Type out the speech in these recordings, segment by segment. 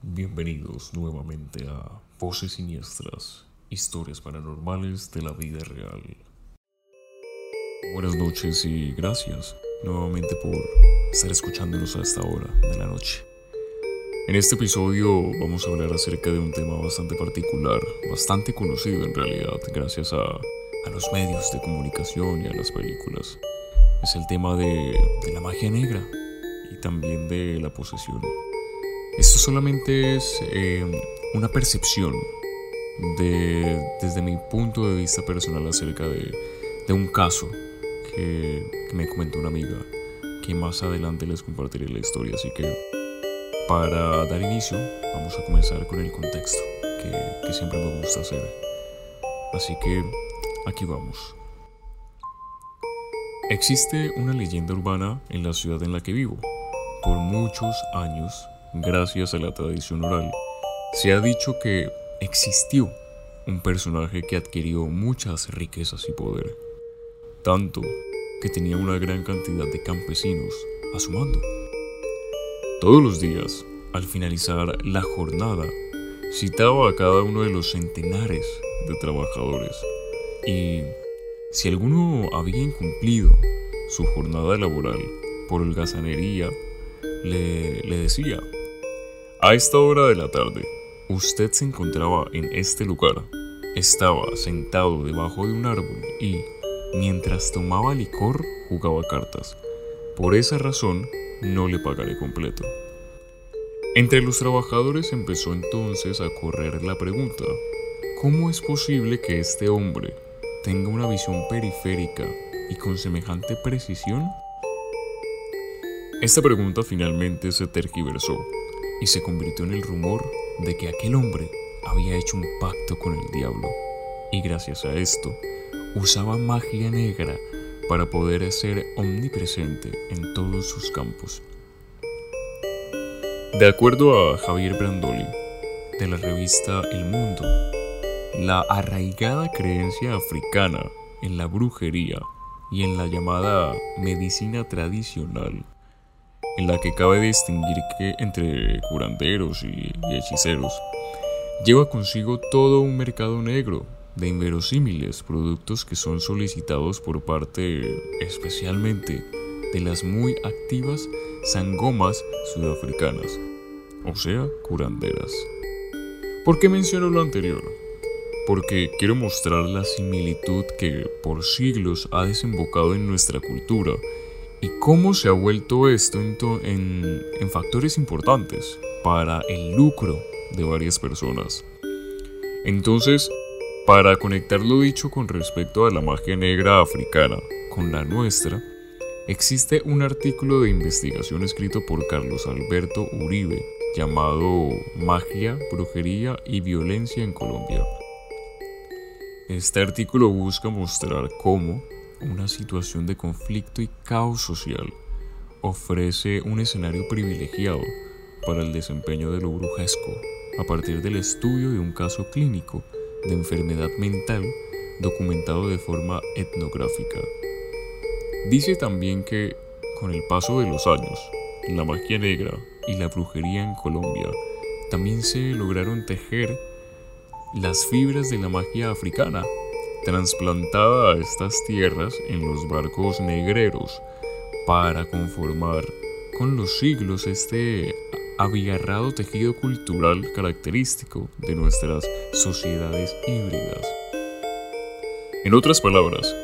Bienvenidos nuevamente a Voces Siniestras, historias paranormales de la vida real. Buenas noches y gracias nuevamente por estar escuchándonos a esta hora de la noche. En este episodio vamos a hablar acerca de un tema bastante particular, bastante conocido en realidad, gracias a, a los medios de comunicación y a las películas. Es el tema de, de la magia negra y también de la posesión. Esto solamente es eh, una percepción de, desde mi punto de vista personal acerca de, de un caso que, que me comentó una amiga, que más adelante les compartiré la historia, así que para dar inicio, vamos a comenzar con el contexto, que, siempre me gusta hacer. Así que aquí vamos. Existe una leyenda urbana en la ciudad en la que vivo. Por muchos años, gracias a la tradición oral, se ha dicho que existió un personaje que adquirió muchas riquezas y poder, tanto que tenía una gran cantidad de campesinos a su mando. Todos los días, al finalizar la jornada, citaba a cada uno de los centenares de trabajadores y si alguno había incumplido su jornada laboral por holgazanería, le, le decía, a esta hora de la tarde, usted se encontraba en este lugar, estaba sentado debajo de un árbol y, mientras tomaba licor, jugaba cartas. Por esa razón, no le pagaré completo. Entre los trabajadores empezó entonces a correr la pregunta, ¿cómo es posible que este hombre tenga una visión periférica y con semejante precisión? Esta pregunta finalmente se tergiversó y se convirtió en el rumor de que aquel hombre había hecho un pacto con el diablo y gracias a esto usaba magia negra para poder ser omnipresente en todos sus campos. De acuerdo a Javier Brandoli, de la revista El Mundo, la arraigada creencia africana en la brujería y en la llamada medicina tradicional, en la que cabe distinguir que entre curanderos y, hechiceros, lleva consigo todo un mercado negro de inverosímiles productos que son solicitados por parte especialmente de las muy activas sangomas sudafricanas, o sea, curanderas. ¿Por qué menciono lo anterior? Porque quiero mostrar la similitud que por siglos ha desembocado en nuestra cultura y cómo se ha vuelto esto en, en factores importantes para el lucro de varias personas. Entonces, para conectar lo dicho con respecto a la magia negra africana con la nuestra, existe un artículo de investigación escrito por Carlos Alberto Uribe llamado Magia, Brujería y Violencia en Colombia. Este artículo busca mostrar cómo una situación de conflicto y caos social ofrece un escenario privilegiado para el desempeño de lo brujesco a partir del estudio de un caso clínico de enfermedad mental documentado de forma etnográfica. Dice también que, con el paso de los años, la magia negra y la brujería en Colombia también se lograron tejer las fibras de la magia africana, trasplantada a estas tierras en los barcos negreros, para conformar con los siglos este abigarrado tejido cultural característico de nuestras sociedades híbridas. En otras palabras,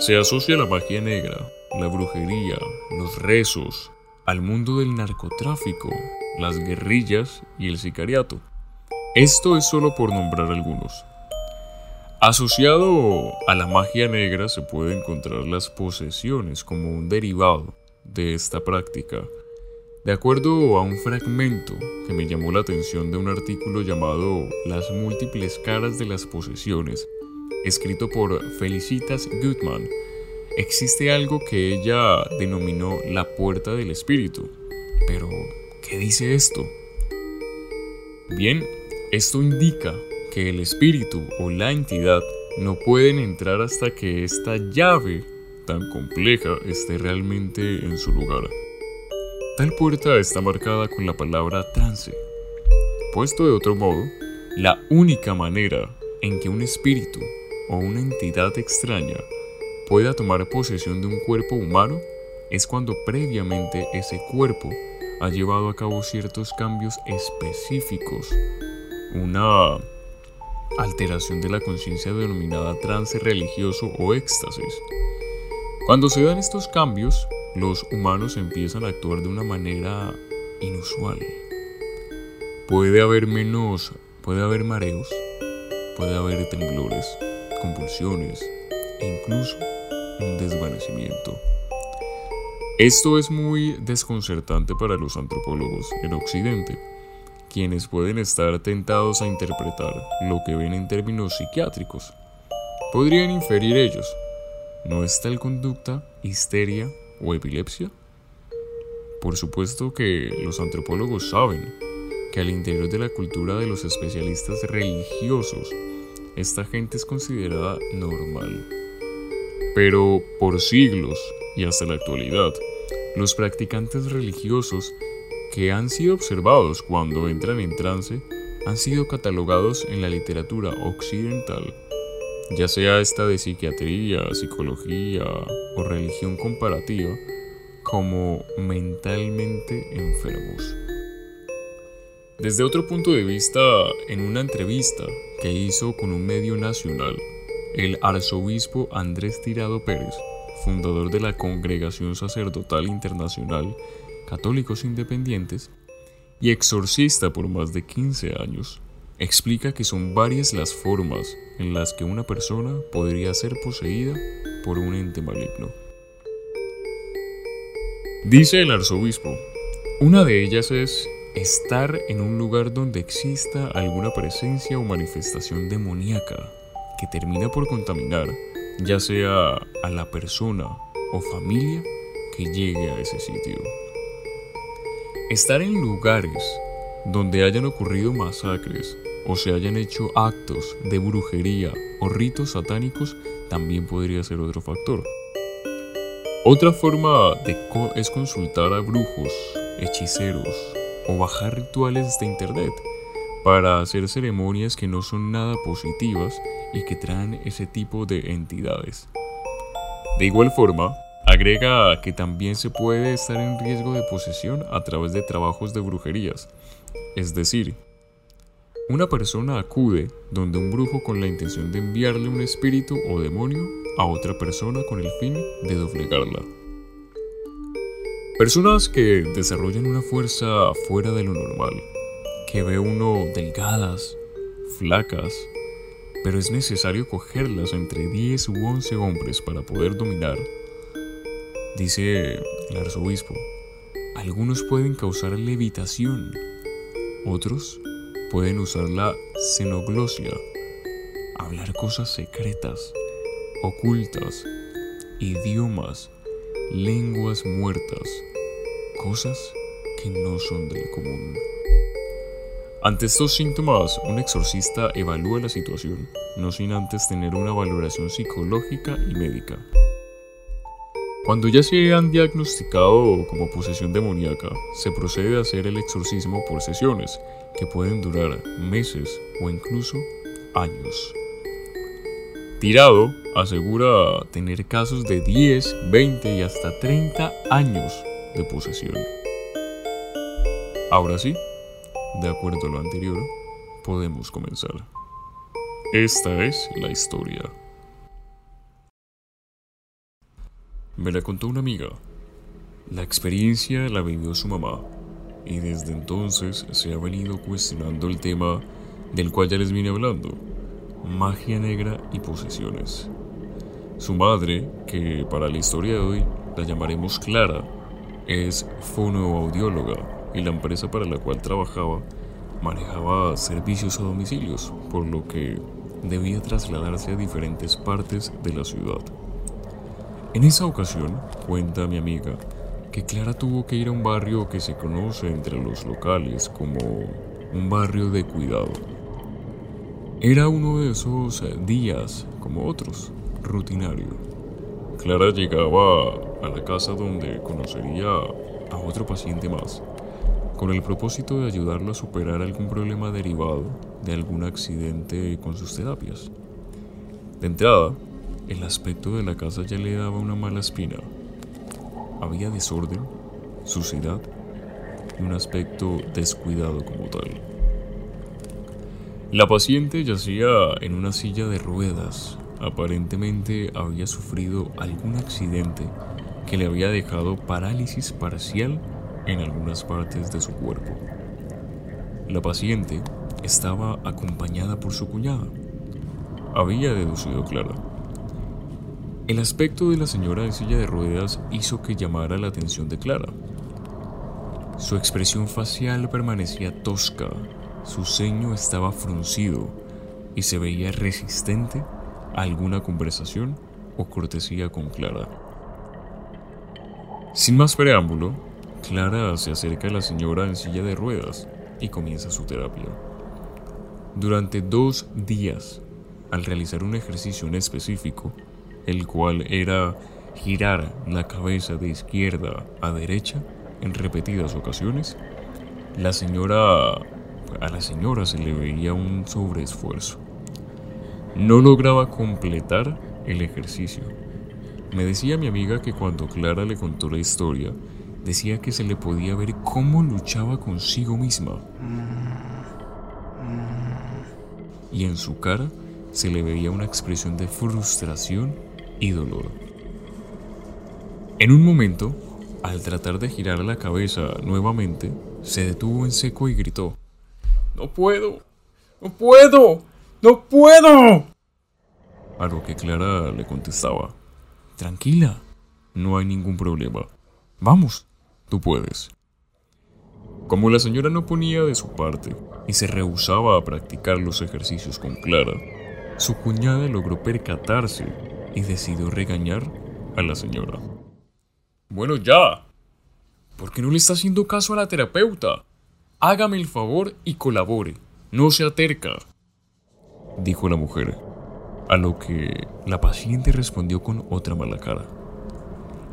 se asocia la magia negra, la brujería, los rezos, al mundo del narcotráfico, las guerrillas y el sicariato. Esto es solo por nombrar algunos. Asociado a la magia negra se puede encontrar las posesiones como un derivado de esta práctica de acuerdo a un fragmento que me llamó la atención de un artículo llamado Las múltiples caras de las posesiones, escrito por Felicitas Goodman, existe algo que ella denominó la puerta del espíritu. Pero, ¿qué dice esto? Bien, esto indica que el espíritu o la entidad no pueden entrar hasta que esta llave tan compleja esté realmente en su lugar. Tal puerta está marcada con la palabra trance. Puesto de otro modo, la única manera en que un espíritu o una entidad extraña pueda tomar posesión de un cuerpo humano es cuando previamente ese cuerpo ha llevado a cabo ciertos cambios específicos, una alteración de la conciencia denominada trance religioso o éxtasis. Cuando se dan estos cambios, los humanos empiezan a actuar de una manera inusual. Puede haber menos, puede haber mareos, puede haber temblores, convulsiones e incluso un desvanecimiento. Esto es muy desconcertante para los antropólogos en Occidente, quienes pueden estar tentados a interpretar lo que ven en términos psiquiátricos. Podrían inferir ellos, ¿no es tal conducta histeria o epilepsia? Por supuesto que los antropólogos saben que al interior de la cultura de los especialistas religiosos, esta gente es considerada normal. Pero por siglos y hasta la actualidad, los practicantes religiosos que han sido observados cuando entran en trance han sido catalogados en la literatura occidental, ya sea esta de psiquiatría, psicología o religión comparativa, como mentalmente enfermos. Desde otro punto de vista, en una entrevista que hizo con un medio nacional, el arzobispo Andrés Tirado Pérez fundador de la Congregación Sacerdotal Internacional Católicos Independientes y exorcista por más de 15 años, explica que son varias las formas en las que una persona podría ser poseída por un ente maligno. Dice el arzobispo, una de ellas es estar en un lugar donde exista alguna presencia o manifestación demoníaca que termina por contaminar ya sea a la persona o familia que llegue a ese sitio. Estar en lugares donde hayan ocurrido masacres o se hayan hecho actos de brujería o ritos satánicos también podría ser otro factor. Otra forma de es consultar a brujos, hechiceros o bajar rituales de internet para hacer ceremonias que no son nada positivas y que traen ese tipo de entidades. De igual forma, agrega que también se puede estar en riesgo de posesión a través de trabajos de brujerías, es decir, una persona acude donde un brujo con la intención de enviarle un espíritu o demonio a otra persona con el fin de doblegarla. Personas que desarrollan una fuerza fuera de lo normal, que ve uno delgadas, flacas, pero es necesario cogerlas entre 10 u 11 hombres para poder dominar. Dice el arzobispo, algunos pueden causar levitación, otros pueden usar la xenoglosia, hablar cosas secretas, ocultas, idiomas, lenguas muertas, cosas que no son del común. Ante estos síntomas, un exorcista evalúa la situación, no sin antes tener una valoración psicológica y médica. Cuando ya se han diagnosticado como posesión demoníaca, se procede a hacer el exorcismo por sesiones, que pueden durar meses o incluso años. Tirado asegura tener casos de 10, 20 y hasta 30 años de posesión. Ahora sí, de acuerdo a lo anterior, podemos comenzar. Esta es la historia. Me la contó una amiga. La experiencia la vivió su mamá y desde entonces se ha venido cuestionando el tema del cual ya les vine hablando, magia negra y posesiones. Su madre, que para la historia de hoy la llamaremos Clara, es fonoaudióloga y la empresa para la cual trabajaba manejaba servicios a domicilios, por lo que debía trasladarse a diferentes partes de la ciudad. En esa ocasión, cuenta mi amiga, que Clara tuvo que ir a un barrio que se conoce entre los locales como un barrio de cuidado. Era uno de esos días, como otros, rutinario. Clara llegaba a la casa donde conocería a otro paciente más, con el propósito de ayudarlo a superar algún problema derivado de algún accidente con sus terapias. De entrada, el aspecto de la casa ya le daba una mala espina. Había desorden, suciedad y un aspecto descuidado como tal. La paciente yacía en una silla de ruedas. Aparentemente había sufrido algún accidente que le había dejado parálisis parcial en algunas partes de su cuerpo. La paciente estaba acompañada por su cuñada. Había deducido Clara. El aspecto de la señora en silla de ruedas hizo que llamara la atención de Clara. Su expresión facial permanecía tosca, su ceño estaba fruncido y se veía resistente a alguna conversación o cortesía con Clara. Sin más preámbulo, Clara se acerca a la señora en silla de ruedas y comienza su terapia. Durante dos días, al realizar un ejercicio en específico, el cual era girar la cabeza de izquierda a derecha en repetidas ocasiones, la señora a la señora se le veía un sobreesfuerzo. No lograba completar el ejercicio. Me decía mi amiga que cuando Clara le contó la historia, decía que se le podía ver cómo luchaba consigo misma. Y en su cara se le veía una expresión de frustración y dolor. En un momento, al tratar de girar la cabeza nuevamente, se detuvo en seco y gritó. No puedo. No puedo. No puedo. A lo que Clara le contestaba. Tranquila. No hay ningún problema. Vamos. Tú puedes. Como la señora no ponía de su parte y se rehusaba a practicar los ejercicios con Clara, su cuñada logró percatarse y decidió regañar a la señora. Bueno, ya. ¿Por qué no le está haciendo caso a la terapeuta? Hágame el favor y colabore. No se aterca. Dijo la mujer, a lo que la paciente respondió con otra mala cara.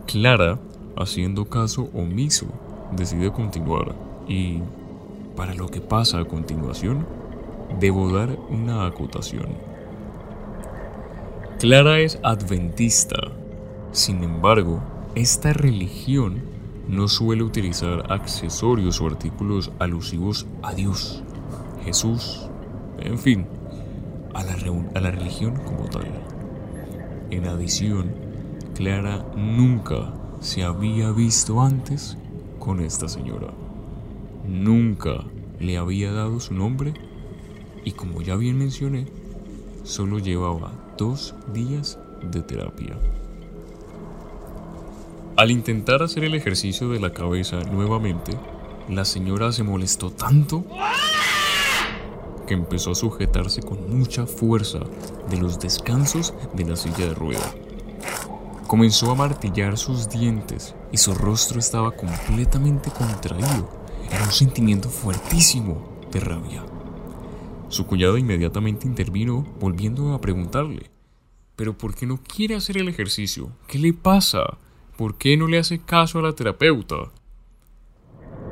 Clara, haciendo caso omiso, decide continuar y, para lo que pasa a continuación, debo dar una acotación. Clara es adventista. Sin embargo, esta religión no suele utilizar accesorios o artículos alusivos a Dios, Jesús, en fin, a la, religión como tal. En adición, Clara nunca se había visto antes con esta señora. Nunca le había dado su nombre y como ya bien mencioné, solo llevaba dos días de terapia. Al intentar hacer el ejercicio de la cabeza nuevamente, la señora se molestó tanto que empezó a sujetarse con mucha fuerza de los descansos de la silla de rueda. Comenzó a martillar sus dientes y su rostro estaba completamente contraído. Era un sentimiento fuertísimo de rabia. Su cuñada inmediatamente intervino, volviendo a preguntarle, ¿pero por qué no quiere hacer el ejercicio? ¿Qué le pasa? ¿Por qué no le hace caso a la terapeuta?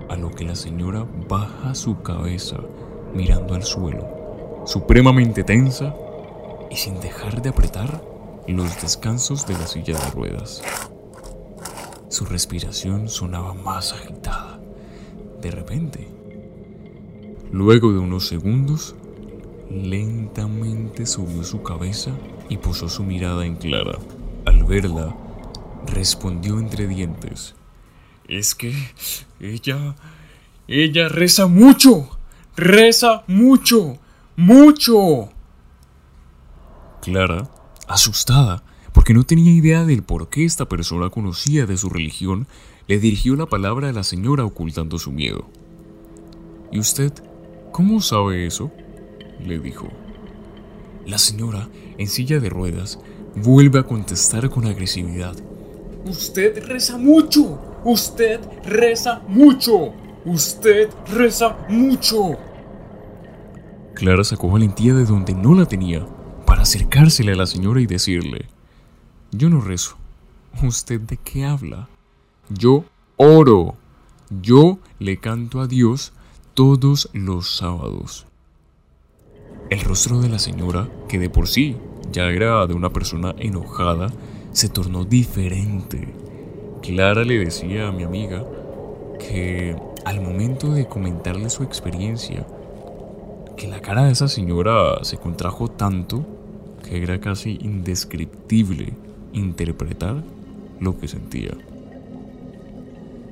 A lo que la señora baja su cabeza mirando al suelo, supremamente tensa y sin dejar de apretar los descansos de la silla de ruedas. Su respiración sonaba más agitada. De repente, luego de unos segundos, lentamente subió su cabeza y puso su mirada en Clara. Al verla, respondió entre dientes. Es que ella... ella reza mucho. Reza mucho. Mucho. Clara, asustada, porque no tenía idea del por qué esta persona conocía de su religión, le dirigió la palabra a la señora ocultando su miedo. ¿Y usted cómo sabe eso? Le dijo. La señora, en silla de ruedas, vuelve a contestar con agresividad. Usted reza mucho. Usted reza mucho. Usted reza mucho. Clara sacó valentía de donde no la tenía para acercársele a la señora y decirle, yo no rezo. ¿Usted de qué habla? Yo oro. Yo le canto a Dios todos los sábados. El rostro de la señora, que de por sí ya era de una persona enojada, se tornó diferente. Clara le decía a mi amiga que al momento de comentarle su experiencia, que la cara de esa señora se contrajo tanto que era casi indescriptible interpretar lo que sentía.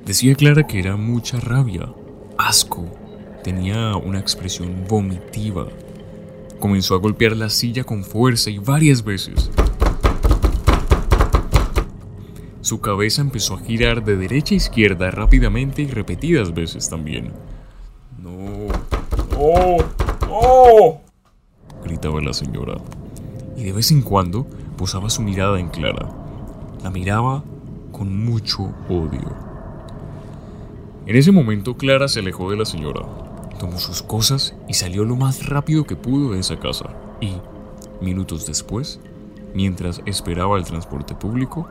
Decía Clara que era mucha rabia, asco, tenía una expresión vomitiva. Comenzó a golpear la silla con fuerza y varias veces. Su cabeza empezó a girar de derecha a izquierda rápidamente y repetidas veces también. No, no, no, gritaba la señora. Y de vez en cuando posaba su mirada en Clara. La miraba con mucho odio. En ese momento Clara se alejó de la señora, tomó sus cosas y salió lo más rápido que pudo de esa casa. Y, minutos después, mientras esperaba el transporte público,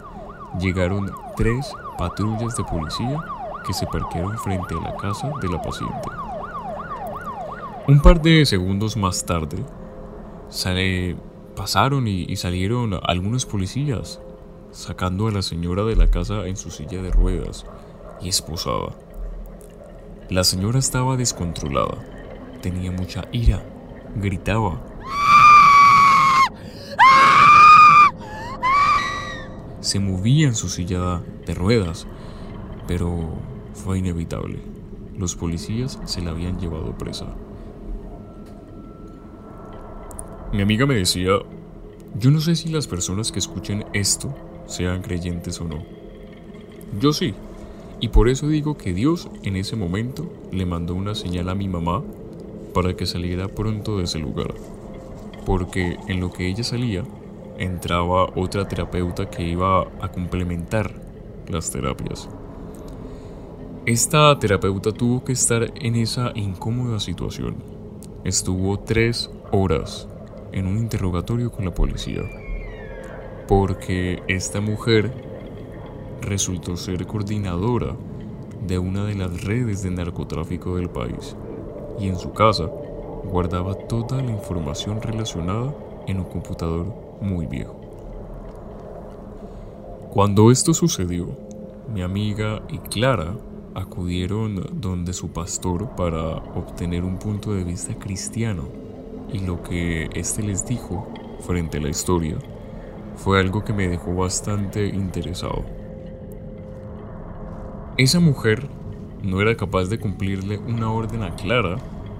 llegaron tres patrullas de policía que se parquearon frente a la casa de la paciente. Un par de segundos más tarde, sale, pasaron y, salieron algunos policías, sacando a la señora de la casa en su silla de ruedas y esposada. La señora estaba descontrolada, tenía mucha ira, gritaba se movía en su silla de ruedas, pero fue inevitable. Los policías se la habían llevado presa. Mi amiga me decía, yo no sé si las personas que escuchen esto sean creyentes o no. Yo sí, y por eso digo que Dios en ese momento le mandó una señal a mi mamá para que saliera pronto de ese lugar. Porque en lo que ella salía, entraba otra terapeuta que iba a complementar las terapias. Esta terapeuta tuvo que estar en esa incómoda situación. Estuvo tres horas en un interrogatorio con la policía. Porque esta mujer resultó ser coordinadora de una de las redes de narcotráfico del país. Y en su casa guardaba toda la información relacionada en un computador muy viejo. Cuando esto sucedió, mi amiga y Clara acudieron donde su pastor para obtener un punto de vista cristiano y lo que éste les dijo frente a la historia fue algo que me dejó bastante interesado. Esa mujer no era capaz de cumplirle una orden a Clara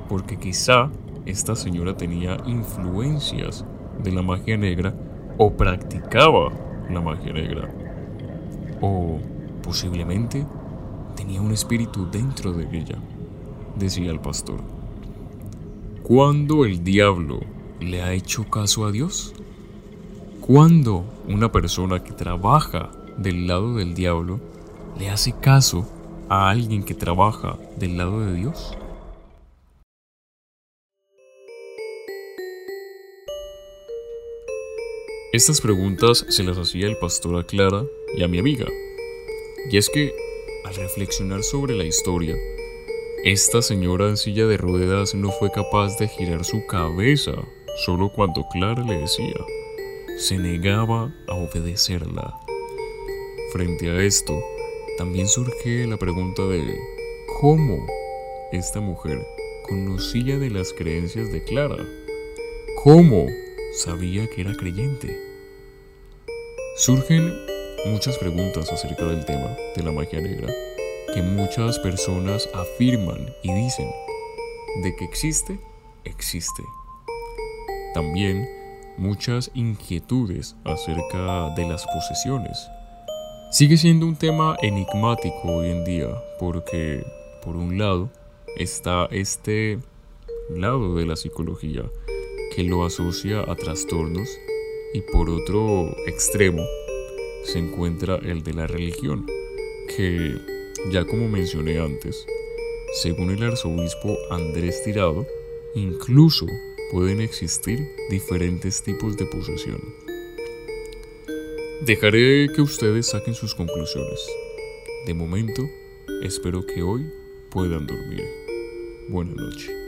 porque quizá esta señora tenía influencias de la magia negra o practicaba la magia negra. O posiblemente tenía un espíritu dentro de ella, decía el pastor. ¿Cuándo el diablo le ha hecho caso a Dios? ¿Cuándo una persona que trabaja del lado del diablo le hace caso a alguien que trabaja del lado de Dios? Estas preguntas se las hacía el pastor a Clara y a mi amiga. Y es que, al reflexionar sobre la historia, esta señora en silla de ruedas no fue capaz de girar su cabeza solo cuando Clara le decía. Se negaba a obedecerla. Frente a esto, también surge la pregunta de cómo esta mujer conocía de las creencias de Clara. ¿Cómo sabía que era creyente. Surgen muchas preguntas acerca del tema de la magia negra que muchas personas afirman y dicen de que existe, existe. También muchas inquietudes acerca de las posesiones. Sigue siendo un tema enigmático hoy en día porque, por un lado, está este lado de la psicología que lo asocia a trastornos y por otro extremo se encuentra el de la religión, que ya como mencioné antes, según el arzobispo Andrés Tirado, incluso pueden existir diferentes tipos de posesión. Dejaré que ustedes saquen sus conclusiones. De momento, espero que hoy puedan dormir. Buenas noches.